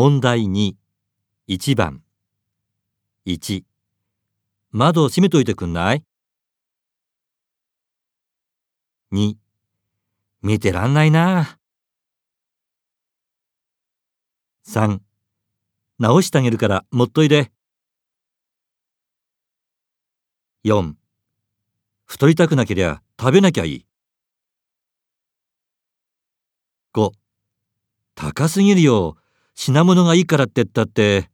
問題2、1番。1、窓閉めといてくんない ?2、見てらんないな。3、直してあげるから持っといで。4、太りたくなけりゃ食べなきゃいい。5、高すぎるよ。品物がいいからって言ったって